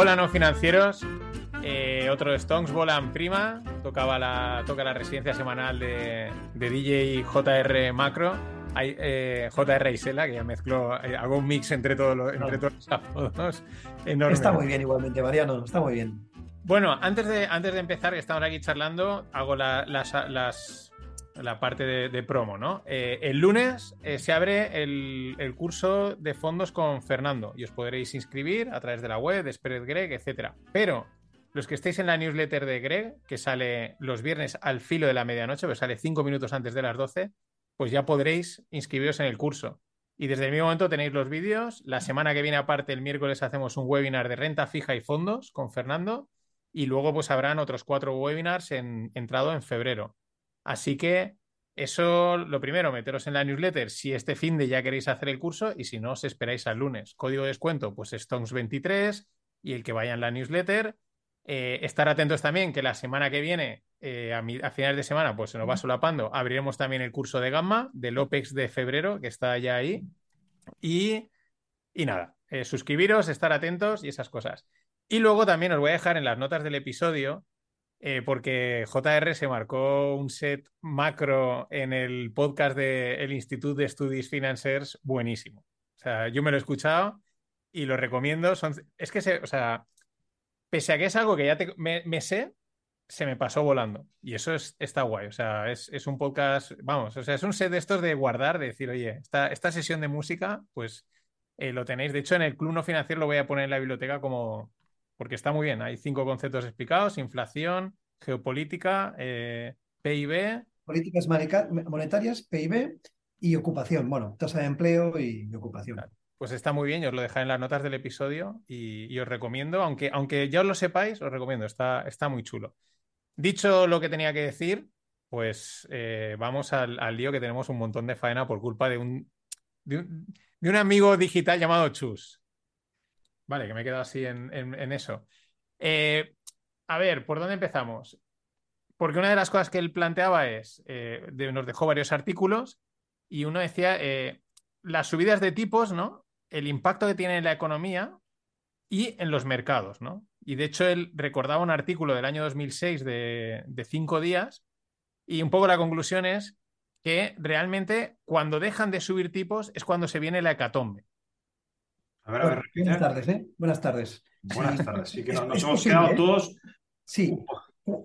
3-2-1, hola no financieros. Eh, otro Stonks Volan Prima, tocaba la, toca la residencia semanal de, de DJ JR Macro. Hay, eh, JR Isela, que ya mezcló, eh, hago un mix entre todos los, entre todos los apodos. Enorme. Está muy bien igualmente, Mariano, está muy bien. Bueno, antes de, antes de empezar, que estamos aquí charlando, hago la, las, las, la parte de, promo, ¿no? Eh, el lunes eh, se abre el, curso de fondos con Fernando y os podréis inscribir a través de la web, de Spirit Greg, etc. Pero los que estéis en la newsletter de Greg, que sale los viernes al filo de la medianoche, pues sale cinco minutos antes de las 12, pues ya podréis inscribiros en el curso. Y desde el mismo momento tenéis los vídeos. La semana que viene, aparte, el miércoles hacemos un webinar de renta fija y fondos con Fernando. Y luego, pues habrán otros cuatro webinars en, entrado en febrero. Así que eso, lo primero, meteros en la newsletter si este fin de ya queréis hacer el curso y si no, os esperáis al lunes. Código de descuento, pues Stones23 y el que vaya en la newsletter. Eh, estar atentos también que la semana que viene, eh, a, mi, a, finales de semana, pues se nos va solapando. Abriremos también el curso de Gamma del OPEX de febrero, que está ya ahí. Y, y nada, eh, suscribiros, estar atentos y esas cosas. Y luego también os voy a dejar en las notas del episodio, eh, porque JR se marcó un set macro en el podcast del de Instituto de Studies Financiers buenísimo. O sea, yo me lo he escuchado y lo recomiendo. Son, es que, se, o sea, pese a que es algo que ya me, sé, se me pasó volando. Y eso es, está guay. O sea, es, es, un podcast, vamos, o sea, es un set de estos de guardar, de decir, oye, esta, esta sesión de música, pues eh, lo tenéis. De hecho, en el Club No Financiero lo voy a poner en la biblioteca como, porque está muy bien. Hay cinco conceptos explicados: inflación, geopolítica, eh, PIB. Políticas monetarias, PIB y ocupación. Bueno, tasa de empleo y, ocupación. Claro. Pues está muy bien, yo os lo dejaré en las notas del episodio y, y, os recomiendo, aunque, aunque ya os lo sepáis, os recomiendo, está, está muy chulo. Dicho lo que tenía que decir, pues eh, vamos al, al, lío que tenemos un montón de faena por culpa de un, de un, de un amigo digital llamado Chus. Vale, que me he quedado así en, eso. Eh, a ver, ¿por dónde empezamos? Porque una de las cosas que él planteaba es, eh, nos dejó varios artículos y uno decía, eh, las subidas de tipos, ¿no? El impacto que tiene en la economía y en los mercados, ¿no? Y de hecho él recordaba un artículo del año 2006 de, de cinco días y un poco la conclusión es que realmente cuando dejan de subir tipos es cuando se viene la hecatombe. A ver, a ver, buenas tardes, ¿eh? Buenas tardes. Buenas sí. tardes. Sí que nos, nos hemos quedado todos. Sí,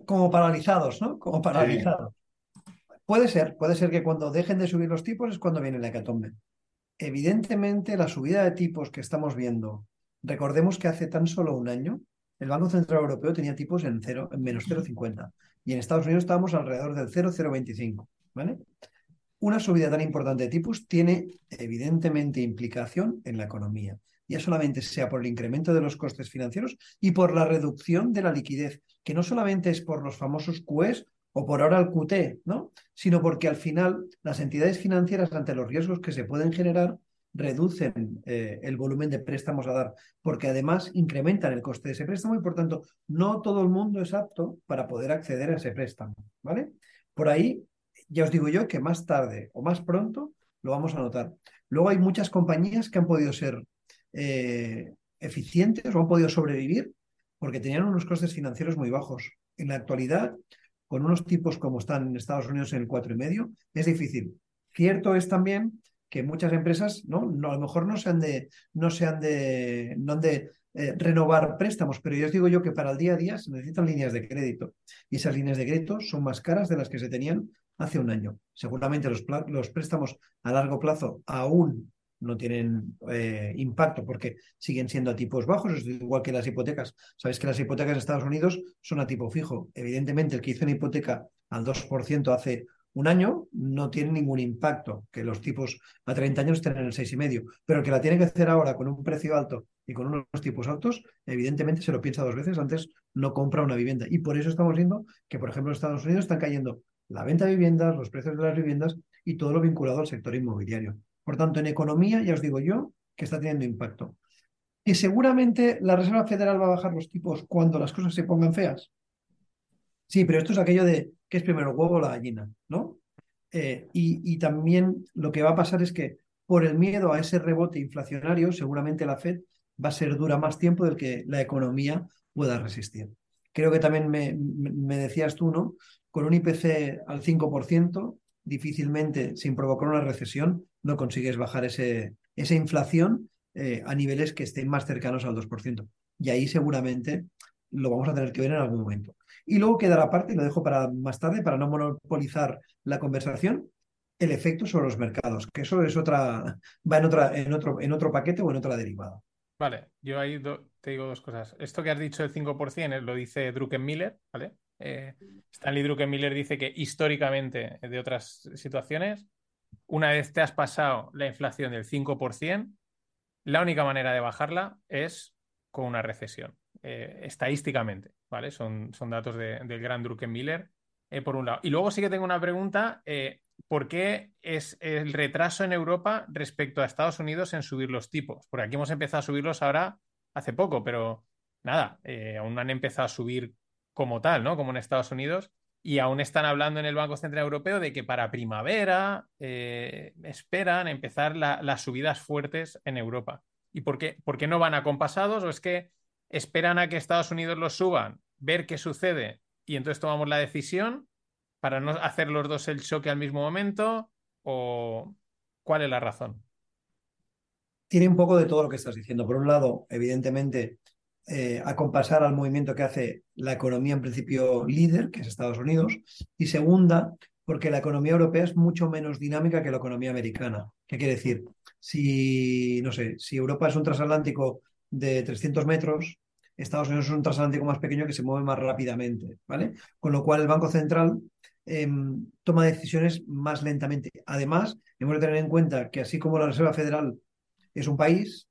como paralizados, ¿no? Como paralizados. Sí. Puede ser, puede ser que cuando dejen de subir los tipos es cuando viene la hecatombe. Evidentemente, la subida de tipos que estamos viendo, recordemos que hace tan solo un año el Banco Central Europeo tenía tipos en, cero, en menos 0,50 y en Estados Unidos estábamos alrededor del 0,025. ¿vale? Una subida tan importante de tipos tiene evidentemente implicación en la economía, ya solamente sea por el incremento de los costes financieros y por la reducción de la liquidez, que no solamente es por los famosos QEs o por ahora el QT, ¿no? sino porque al final las entidades financieras ante los riesgos que se pueden generar reducen eh, el volumen de préstamos a dar, porque además incrementan el coste de ese préstamo y por tanto no todo el mundo es apto para poder acceder a ese préstamo, ¿vale? Por ahí ya os digo yo que más tarde o más pronto lo vamos a notar. Luego hay muchas compañías que han podido ser eh, eficientes o han podido sobrevivir porque tenían unos costes financieros muy bajos. En la actualidad, con unos tipos como están en Estados Unidos en el 4,5, es difícil. Cierto es también que muchas empresas ¿no? a lo mejor no se han de, no se han de, no de eh, renovar préstamos, pero yo os digo yo que para el día a día se necesitan líneas de crédito y esas líneas de crédito son más caras de las que se tenían hace un año. Seguramente los, préstamos a largo plazo aún no tienen eh, impacto porque siguen siendo a tipos bajos, es igual que las hipotecas. Sabéis que las hipotecas en Estados Unidos son a tipo fijo. Evidentemente, el que hizo una hipoteca al 2% hace un año no tiene ningún impacto, que los tipos a 30 años estén en el 6,5, pero el que la tiene que hacer ahora con un precio alto y con unos tipos altos, evidentemente se lo piensa dos veces, antes no compra una vivienda. Y por eso estamos viendo que, por ejemplo, en Estados Unidos están cayendo la venta de viviendas, los precios de las viviendas y todo lo vinculado al sector inmobiliario. Por tanto, en economía, ya os digo yo, que está teniendo impacto. Que seguramente la Reserva Federal va a bajar los tipos cuando las cosas se pongan feas. Sí, pero esto es aquello de que es primero el huevo o la gallina, ¿no? Eh, y, y, también lo que va a pasar es que por el miedo a ese rebote inflacionario, seguramente la Fed va a ser dura más tiempo del que la economía pueda resistir. Creo que también me, decías tú, ¿no? Con un IPC al 5%, difícilmente, sin provocar una recesión, no consigues bajar ese, esa inflación eh, a niveles que estén más cercanos al 2%. Y ahí seguramente lo vamos a tener que ver en algún momento. Y luego quedará aparte, y lo dejo para más tarde, para no monopolizar la conversación, el efecto sobre los mercados, que eso es otra, va en, otra, en, otro, en otro paquete o en otra derivada. Vale, yo ahí te digo dos cosas. Esto que has dicho del 5% lo dice Druckenmiller, ¿vale? Eh, Stanley Druckenmiller dice que históricamente, de otras situaciones, una vez te has pasado la inflación del 5%, la única manera de bajarla es con una recesión, eh, estadísticamente, ¿vale? Son, son datos del gran Druckenmiller, eh, por un lado. Y luego sí que tengo una pregunta, eh, ¿por qué es el retraso en Europa respecto a Estados Unidos en subir los tipos? Porque aquí hemos empezado a subirlos ahora hace poco, pero nada, aún no han empezado a subir como tal, ¿no? Como en Estados Unidos y aún están hablando en el Banco Central Europeo de que para primavera eh, esperan empezar las subidas fuertes en Europa. ¿Y por qué, por qué no van acompasados? ¿O es que esperan a que Estados Unidos los suban, ver qué sucede y entonces tomamos la decisión para no hacer los dos el choque al mismo momento? ¿O cuál es la razón? Tiene un poco de todo lo que estás diciendo. Por un lado, evidentemente, eh, a compasar al movimiento que hace la economía en principio líder, que es Estados Unidos, y segunda, porque la economía europea es mucho menos dinámica que la economía americana. ¿Qué quiere decir? Si, no sé, si Europa es un transatlántico de 300 metros, Estados Unidos es un transatlántico más pequeño que se mueve más rápidamente, ¿vale? Con lo cual el Banco Central em, toma decisiones más lentamente. Además, hemos de tener en cuenta que así como la Reserva Federal es un país,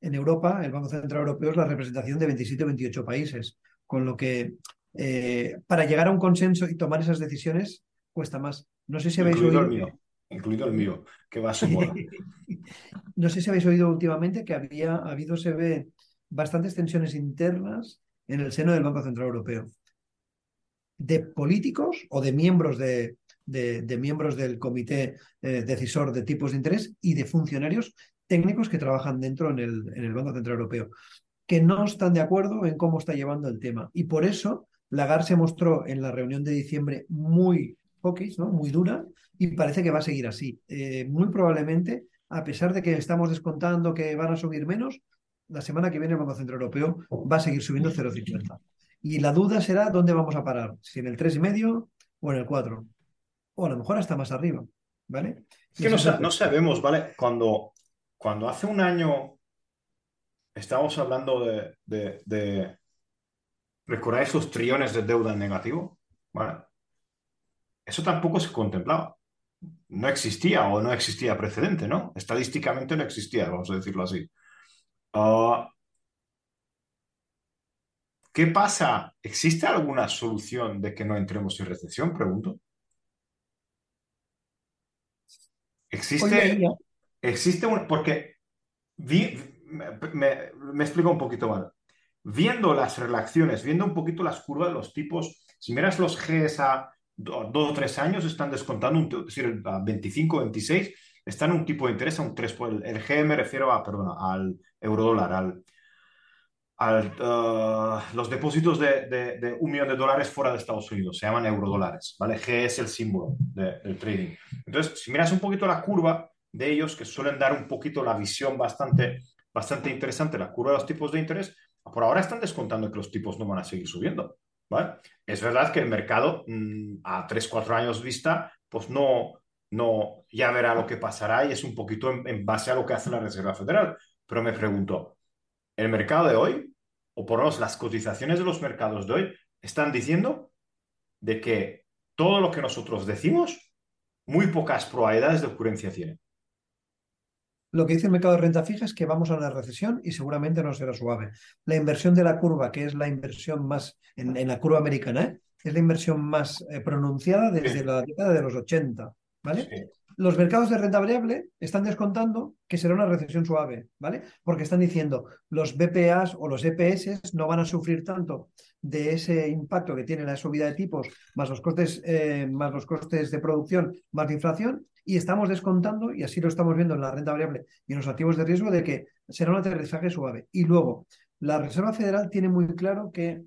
en Europa, el Banco Central Europeo es la representación de 27 o 28 países, con lo que eh, para llegar a un consenso y tomar esas decisiones cuesta más. No sé si habéis incluido oído. El mío, incluido el mío, que va a su No sé si habéis oído últimamente que había habido, se ve, bastantes tensiones internas en el seno del Banco Central Europeo. De políticos o de miembros de, de, miembros del comité eh, decisor de tipos de interés y de funcionarios técnicos que trabajan dentro en el, en el Banco Central Europeo, que no están de acuerdo en cómo está llevando el tema. Y por eso Lagarde se mostró en la reunión de diciembre muy hawkish, ¿no? muy dura, y parece que va a seguir así. Eh, muy probablemente, a pesar de que estamos descontando que van a subir menos, la semana que viene el Banco Central Europeo va a seguir subiendo 0,50. Y la duda será dónde vamos a parar, si en el 3,5 o en el 4. O a lo mejor hasta más arriba. ¿Vale? Es que no, no, sabemos, ¿vale? Cuando cuando hace un año estábamos hablando de, de, de esos trillones de deuda en negativo? Bueno, eso tampoco se contemplaba. No existía o no existía precedente, ¿no? Estadísticamente no existía, vamos a decirlo así. Ah, ¿Qué pasa? ¿Existe alguna solución de que no entremos en recesión? Pregunto. ¿Existe, Existe un... Porque me, explico un poquito mal. Viendo las relaciones, viendo un poquito las curvas de los tipos, si miras los Gs a dos o tres años, están descontando, un, es decir, a 25, 26, están un tipo de interés a un 3. El, el G me refiero a, perdona, al eurodólar, al, al, uh, los depósitos de, de, un millón de dólares fuera de Estados Unidos, se llaman eurodólares, ¿vale? G es el símbolo del trading. Entonces, si miras un poquito la curva, de ellos que suelen dar un poquito la visión bastante, bastante interesante, la curva de los tipos de interés, por ahora están descontando que los tipos no van a seguir subiendo. ¿vale? Es verdad que el mercado mm, a 3, 4 años vista, pues no, no, ya verá lo que pasará y es un poquito en, base a lo que hace la Reserva Federal. Pero me pregunto, ¿el mercado de hoy, o por lo menos las cotizaciones de los mercados de hoy, están diciendo de que todo lo que nosotros decimos, muy pocas probabilidades de ocurrencia tiene? Lo que dice el mercado de renta fija es que vamos a una recesión y seguramente no será suave. La inversión de la curva, que es la inversión más, en, la curva americana, ¿eh? es la inversión más eh, pronunciada desde la década de los 80. ¿vale? Los mercados de renta variable están descontando que será una recesión suave, ¿vale? Porque están diciendo los BPAs o los EPS no van a sufrir tanto de ese impacto que tiene la subida de tipos, más los costes, eh, más los costes de producción, más de inflación, y estamos descontando, y así lo estamos viendo en la renta variable y en los activos de riesgo, de que será un aterrizaje suave. Y luego, la Reserva Federal tiene muy claro que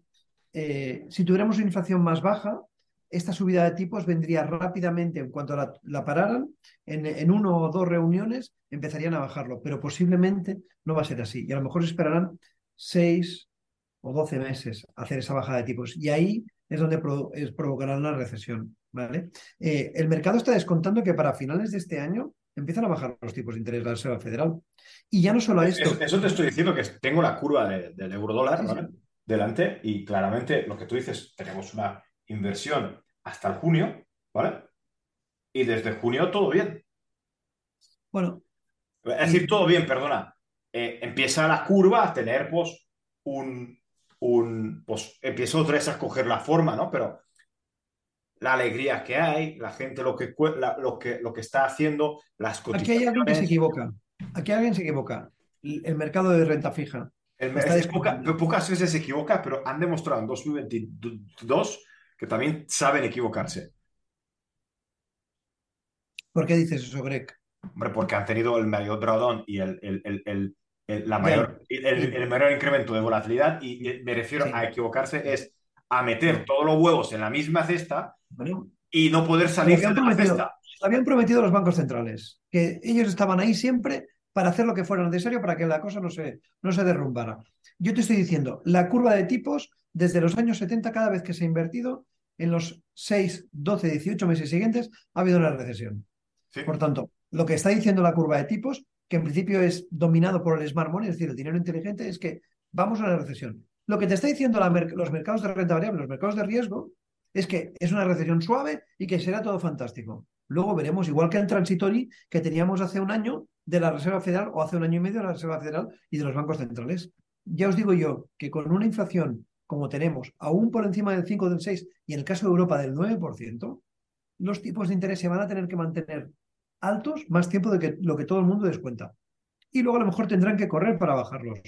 eh, si tuviéramos una inflación más baja, esta subida de tipos vendría rápidamente en cuanto la, pararan, en, en, uno o dos reuniones empezarían a bajarlo, pero posiblemente no va a ser así. Y a lo mejor esperarán seis o doce meses hacer esa bajada de tipos. Y ahí es donde es, provocará una recesión. ¿vale? Eh, el mercado está descontando que para finales de este año empiezan a bajar los tipos de interés de la Reserva Federal. Y ya no solo esto. Eso, te estoy diciendo que tengo la curva del euro dólar ¿vale? delante y claramente lo que tú dices, tenemos una inversión hasta el junio, ¿vale? Y desde junio todo bien. Bueno. Es decir, todo bien, perdona. Eh, empieza la curva a tener, pues, un, un, pues, empieza otra vez a coger la forma, ¿no? Pero la alegría que hay, la gente lo que, lo que, lo que está haciendo, las Aquí hay alguien que se equivoca. Aquí alguien se equivoca. El mercado de renta fija. El, pocas veces se equivoca, pero han demostrado en 2022 que también saben equivocarse. ¿Por qué dices eso, Greg? Hombre, porque han tenido el mayor drawdown y el, el, la mayor, el, mayor incremento de volatilidad y me refiero a equivocarse es a meter todos los huevos en la misma cesta y no poder salir de la cesta. Habían prometido los bancos centrales que ellos estaban ahí siempre para hacer lo que fuera necesario para que la cosa no se, no se derrumbara. Yo te estoy diciendo, la curva de tipos desde los años 70, cada vez que se ha invertido, en los 6, 12, 18 meses siguientes, ha habido una recesión. Por tanto, lo que está diciendo la curva de tipos, que en principio es dominado por el smart money, es decir, el dinero inteligente, es que vamos a una recesión. Lo que te está diciendo los mercados de renta variable, los mercados de riesgo, es que es una recesión suave y que será todo fantástico. Luego veremos, igual que en Transitori, que teníamos hace un año de la Reserva Federal o hace un año y medio de la Reserva Federal y de los bancos centrales. Ya os digo yo que con una inflación como tenemos, aún por encima del 5 o del 6 y en el caso de Europa del 9%, los tipos de interés se van a tener que mantener altos más tiempo de que lo que todo el mundo descuenta. Y luego a lo mejor tendrán que correr para bajarlos.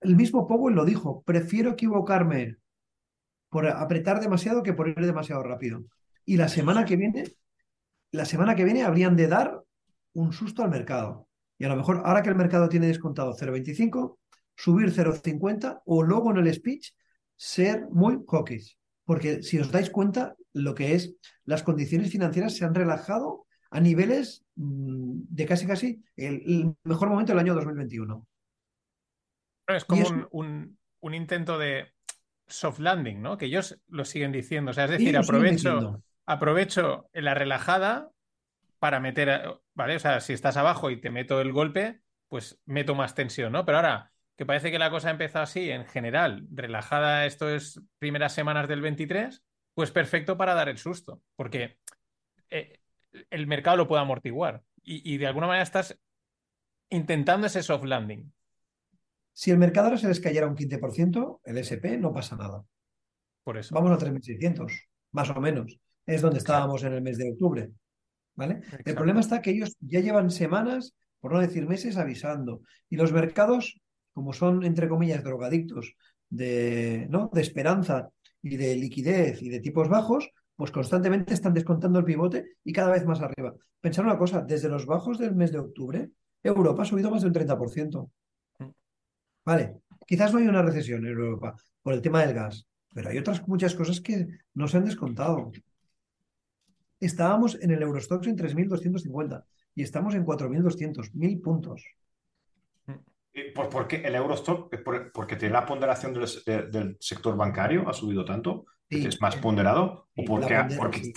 El mismo Powell lo dijo, prefiero equivocarme por apretar demasiado que por ir demasiado rápido. Y la semana que viene, la semana que viene habrían de dar un susto al mercado. Y a lo mejor ahora que el mercado tiene descontado 0,25, subir 0,50 o luego en el speech ser muy hawkish. Porque si os dais cuenta, lo que es las condiciones financieras se han relajado a niveles mm, de casi casi el, mejor momento del año 2021. Es como un, un, intento de soft landing, ¿no? Que ellos lo siguen diciendo. O sea, es decir, aprovecho, aprovecho la relajada para meter, ¿vale? O sea, si estás abajo y te meto el golpe, pues meto más tensión, ¿no? Pero ahora que parece que la cosa empezó así, en general, relajada, esto es primeras semanas del 23, pues perfecto para dar el susto, porque eh, el mercado lo puede amortiguar y, de alguna manera estás intentando ese soft landing. Si el mercado ahora se les cayera un 15%, el SP no pasa nada. Por eso. Vamos a 3.600, más o menos. Es donde estábamos en el mes de octubre. ¿Vale? El problema está que ellos ya llevan semanas, por no decir meses, avisando. Y los mercados como son, entre comillas, drogadictos de, ¿no? de esperanza y de liquidez y de tipos bajos, pues constantemente están descontando el pivote y cada vez más arriba. Pensar una cosa, desde los bajos del mes de octubre, Europa ha subido más del 30%. Vale, quizás no hay una recesión en Europa por el tema del gas, pero hay otras muchas cosas que no se han descontado. Estábamos en el Eurostox en 3.250 y estamos en 4.200, mil puntos. Pues porque el Eurostock, porque tiene la ponderación del, sector bancario, ha subido tanto, es más ponderado, o porque,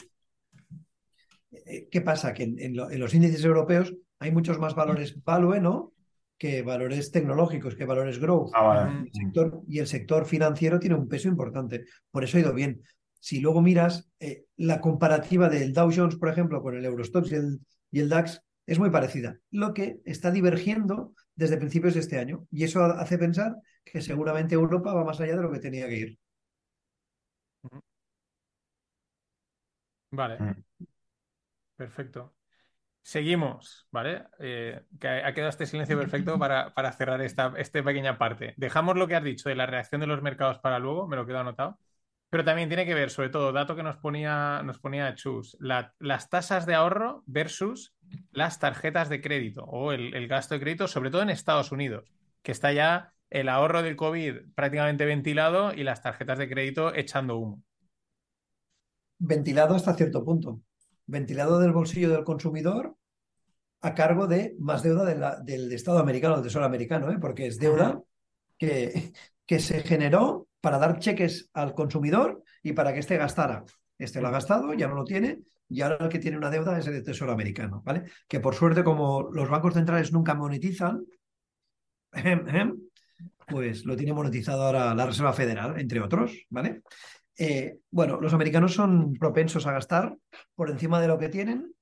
eh, ¿Qué pasa? Que en, los índices europeos hay muchos más valores value, ¿no? Que valores tecnológicos, que valores growth. Ah, el sector, y el sector financiero tiene un peso importante. Por eso ha ido bien. Si luego miras eh, la comparativa del Dow Jones, por ejemplo, con el Eurostox y el, y el DAX, es muy parecida. Lo que está divergiendo desde principios de este año. Y eso hace pensar que seguramente Europa va más allá de lo que tenía que ir. Vale. Mm. perfecto. Seguimos, ¿vale? Eh, que ha quedado este silencio perfecto para, para cerrar esta, esta, pequeña parte. Dejamos lo que has dicho de la reacción de los mercados para luego, me lo quedo anotado. Pero también tiene que ver, sobre todo, dato que nos ponía, nos ponía Chus, las tasas de ahorro versus las tarjetas de crédito o el, el, gasto de crédito, sobre todo en Estados Unidos, que está ya el ahorro del COVID prácticamente ventilado y las tarjetas de crédito echando humo. Ventilado hasta cierto punto ventilado del bolsillo del consumidor a cargo de más deuda del Estado americano, del Tesoro americano, ¿eh? porque es deuda que, que se generó para dar cheques al consumidor y para que éste gastara. Este lo ha gastado, ya no lo tiene, y ahora el que tiene una deuda es el Tesoro americano, ¿vale? Que por suerte, como los bancos centrales nunca monetizan, pues lo tiene monetizado ahora la Reserva Federal, entre otros, ¿vale? Eh, bueno, los americanos son propensos a gastar por encima de lo que tienen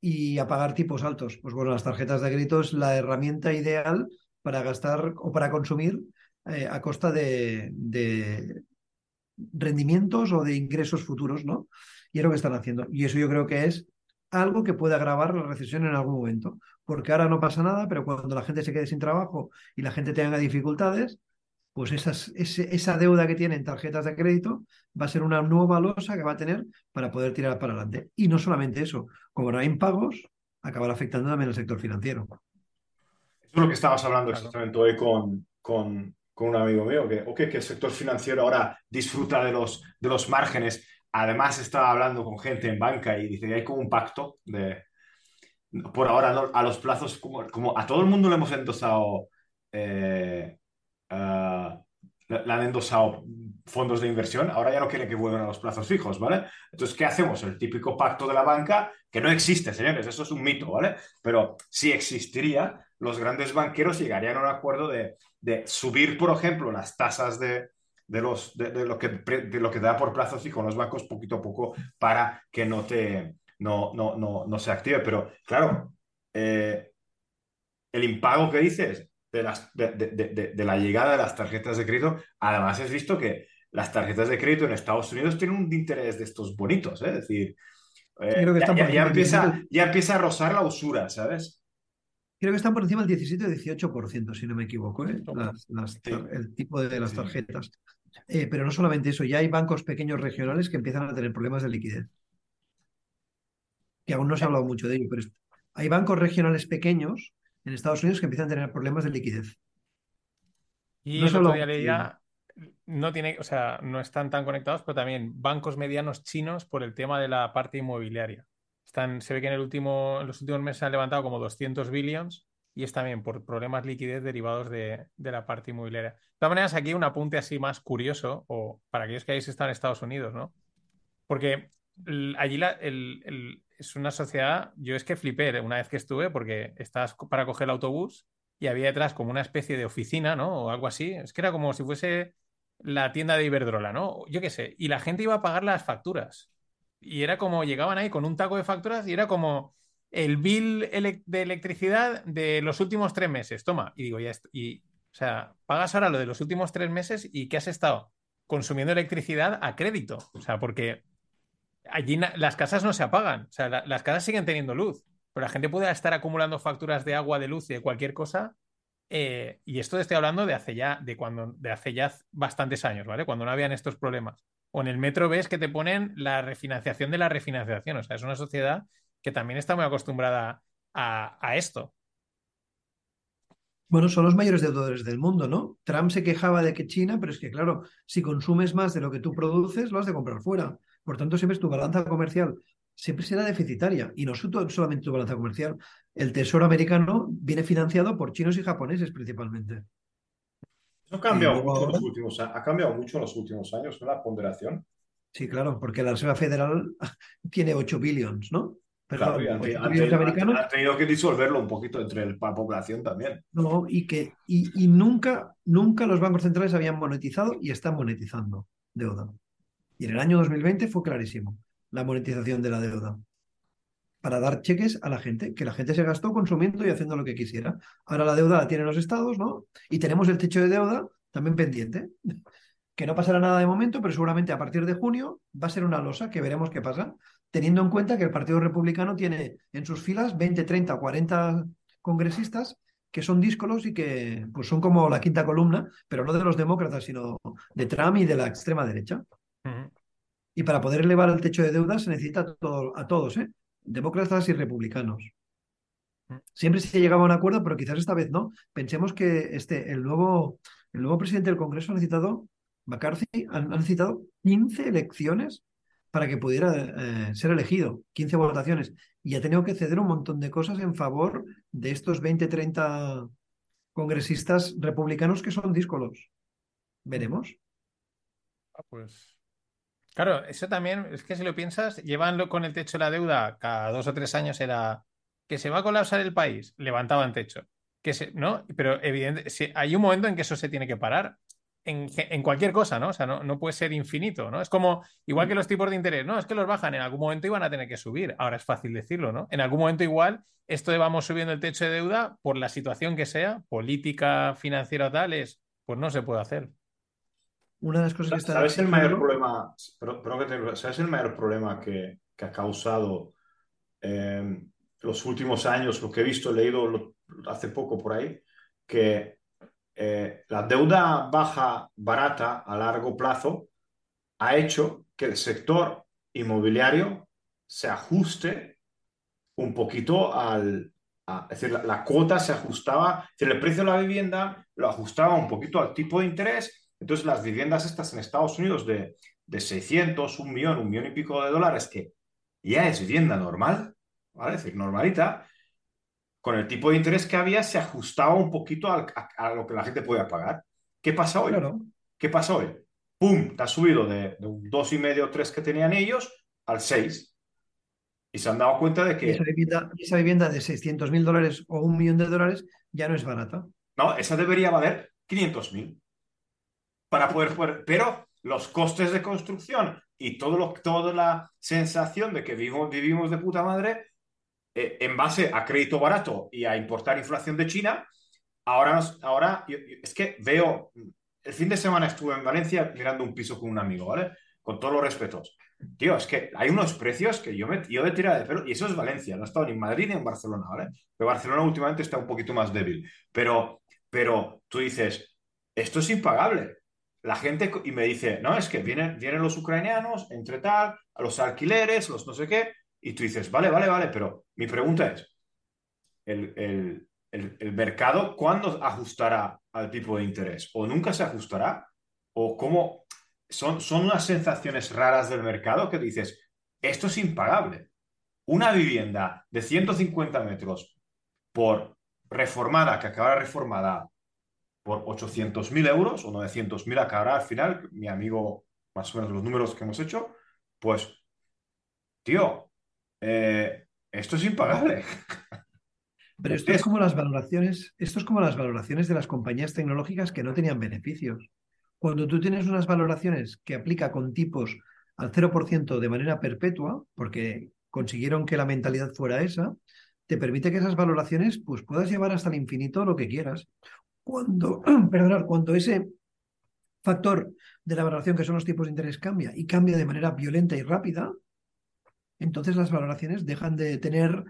y a pagar tipos altos. Pues bueno, las tarjetas de crédito es la herramienta ideal para gastar o para consumir eh, a costa de, de, rendimientos o de ingresos futuros, ¿no? Y es lo que están haciendo. Y eso yo creo que es algo que puede agravar la recesión en algún momento. Porque ahora no pasa nada, pero cuando la gente se quede sin trabajo y la gente tenga dificultades, pues esas, esa deuda que tienen tarjetas de crédito va a ser una nueva losa que va a tener para poder tirar para adelante. Y no solamente eso, como no hay impagos, acabará afectando también al sector financiero. Eso es lo que estabas hablando exactamente hoy con, con, un amigo mío, que, okay, que el sector financiero ahora disfruta de los, de los márgenes. Además, estaba hablando con gente en banca y dice que hay como un pacto de, por ahora, a los plazos, como, como a todo el mundo le hemos endosado eh, uh, han endosado fondos de inversión, ahora ya no quieren que vuelvan a los plazos fijos, ¿vale? Entonces, ¿qué hacemos? El típico pacto de la banca, que no existe, señores, eso es un mito, ¿vale? Pero si existiría, los grandes banqueros llegarían a un acuerdo de, de subir, por ejemplo, las tasas de, de, los, de, lo que, de lo que da por plazos fijos los bancos poquito a poco para que no, te, no, no, no, no se active. Pero, claro, eh, el impago que dices de, las, de, la llegada de las tarjetas de crédito, además has visto que las tarjetas de crédito en Estados Unidos tienen un interés de estos bonitos, ¿eh? es decir, eh, ya, empieza, ya empieza a rozar la usura, ¿sabes? Creo que están por encima del 17-18%, si no me equivoco, ¿eh? el tipo de las tarjetas. pero no solamente eso, ya hay bancos pequeños regionales que empiezan a tener problemas de liquidez. Que aún no se ha hablado mucho de ello, pero hay bancos regionales pequeños en Estados Unidos que empiezan a tener problemas de liquidez. Y no solo leía, no tiene, o sea, no están tan conectados, pero también bancos medianos chinos por el tema de la parte inmobiliaria. Están, se ve que en, el último, en los últimos meses han levantado como 200 billions y es también por problemas de liquidez derivados de, la parte inmobiliaria. De todas maneras, aquí un apunte así más curioso, o para aquellos que hayáis estado en Estados Unidos, ¿no? Porque allí es una sociedad, yo es que flipé una vez que estuve porque estás para coger el autobús y había detrás como una especie de oficina, ¿no? O algo así. Es que era como si fuese la tienda de Iberdrola, ¿no? Yo qué sé. Y la gente iba a pagar las facturas. Y era como llegaban ahí con un taco de facturas y era como el bill de electricidad de los últimos tres meses. Toma. Y digo, ya, y, o sea, pagas ahora lo de los últimos tres meses y que has estado consumiendo electricidad a crédito. O sea, porque allí las casas no se apagan, o sea, las casas siguen teniendo luz, pero la gente puede estar acumulando facturas de agua, de luz y de cualquier cosa. Eh, y esto estoy hablando de hace ya, de cuando, de hace ya bastantes años, ¿vale? Cuando no habían estos problemas. O en el metro ves que te ponen la refinanciación de la refinanciación. O sea, es una sociedad que también está muy acostumbrada a, a esto. Bueno, son los mayores deudores del mundo, ¿no? Trump se quejaba de que China, pero es que, claro, si consumes más de lo que tú produces, lo has de comprar fuera. Por tanto, siempre tu balanza comercial siempre será deficitaria. Y no solamente tu balanza comercial. El Tesoro americano viene financiado por chinos y japoneses principalmente. Eso ha cambiado, mucho, en los últimos, ha cambiado mucho en los últimos años, ¿no? La ponderación. Sí, claro, porque la Reserva Federal tiene 8 billones, ¿no? Pero han, tenido, que disolverlo un poquito entre la población también. No, y que y, nunca, nunca los bancos centrales habían monetizado y están monetizando deuda. Y en el año 2020 fue clarísimo la monetización de la deuda para dar cheques a la gente, que la gente se gastó consumiendo y haciendo lo que quisiera. Ahora la deuda la tienen los estados, ¿no? Y tenemos el techo de deuda también pendiente, que no pasará nada de momento, pero seguramente a partir de junio va a ser una losa que veremos qué pasa, teniendo en cuenta que el Partido Republicano tiene en sus filas 20, 30, 40 congresistas que son díscolos y que pues, son como la quinta columna, pero no de los demócratas, sino de Trump y de la extrema derecha. Y para poder elevar el techo de deuda se necesita a todos, ¿eh? demócratas y republicanos. Siempre se llegaba a un acuerdo, pero quizás esta vez no. Pensemos que este, el, nuevo, el nuevo presidente del Congreso ha necesitado, McCarthy, ha, necesitado 15 elecciones para que pudiera eh, ser elegido, 15 votaciones. Y ha tenido que ceder un montón de cosas en favor de estos 20, 30 congresistas republicanos que son díscolos. Veremos. Ah, pues. Claro, eso también, es que si lo piensas, llevanlo con el techo de la deuda cada dos o tres años era que se va a colapsar el país, levantaban techo. Que se, ¿no? Pero evidentemente, hay un momento en que eso se tiene que parar en, cualquier cosa, ¿no? O sea, no, puede ser infinito, ¿no? Es como, igual que los tipos de interés, no, es que los bajan, en algún momento iban a tener que subir. Ahora es fácil decirlo, ¿no? En algún momento igual, esto de vamos subiendo el techo de deuda, por la situación que sea, política, financiera o tal, es, pues no se puede hacer. Una de las cosas que está... ¿Sabes el mayor problema? ¿Sabes el mayor problema que, ha causado eh, los últimos años, lo que he visto, he leído hace poco por ahí, que eh, la deuda baja, barata, a largo plazo, ha hecho que el sector inmobiliario se ajuste un poquito al... es decir, la, cuota se ajustaba, es decir, el precio de la vivienda lo ajustaba un poquito al tipo de interés. Entonces, las viviendas estas en Estados Unidos de, de 600, un millón, un millón y pico de dólares, que ya es vivienda normal, ¿vale? Es decir, normalita, con el tipo de interés que había, se ajustaba un poquito a, lo que la gente podía pagar. ¿Qué pasa hoy? ¿Qué pasa hoy? ¡Pum! Te ha subido de, de un 2,5 o 3 que tenían ellos al 6. Y se han dado cuenta de que... Esa vivienda, esa vivienda de 600 mil dólares o un millón de dólares ya no es barata. No, esa debería valer 500 mil. Para poder, Pero los costes de construcción y todo lo, toda la sensación de que vivimos, vivimos de puta madre eh, en base a crédito barato y a importar inflación de China, ahora, ahora es que veo, el fin de semana estuve en Valencia mirando un piso con un amigo, ¿vale? Con todos los respetos. Tío, es que hay unos precios que yo me yo de tira de pelo, y eso es Valencia, no he estado ni en Madrid ni en Barcelona, ¿vale? Pero Barcelona últimamente está un poquito más débil. Pero, pero tú dices, esto es impagable. La gente, y me dice, no, es que vienen, vienen los ucranianos, entre tal, a los alquileres, los no sé qué, y tú dices, vale, vale, vale, pero mi pregunta es, ¿el, mercado cuándo ajustará al tipo de interés? ¿O nunca se ajustará? ¿O cómo? Son, son unas sensaciones raras del mercado que dices, esto es impagable. Una vivienda de 150 metros por reformada, que acabará reformada por 800.000 euros o 900.000 acabará al final, mi amigo, más o menos los números que hemos hecho, pues, tío, eh, esto es impagable. Pero esto es como las valoraciones, esto es como las valoraciones de las compañías tecnológicas que no tenían beneficios. Cuando tú tienes unas valoraciones que aplica con tipos al 0% de manera perpetua, porque consiguieron que la mentalidad fuera esa, te permite que esas valoraciones pues, puedas llevar hasta el infinito lo que quieras. Cuando, perdón, cuando ese factor de la valoración, que son los tipos de interés, cambia y cambia de manera violenta y rápida, entonces las valoraciones dejan de tener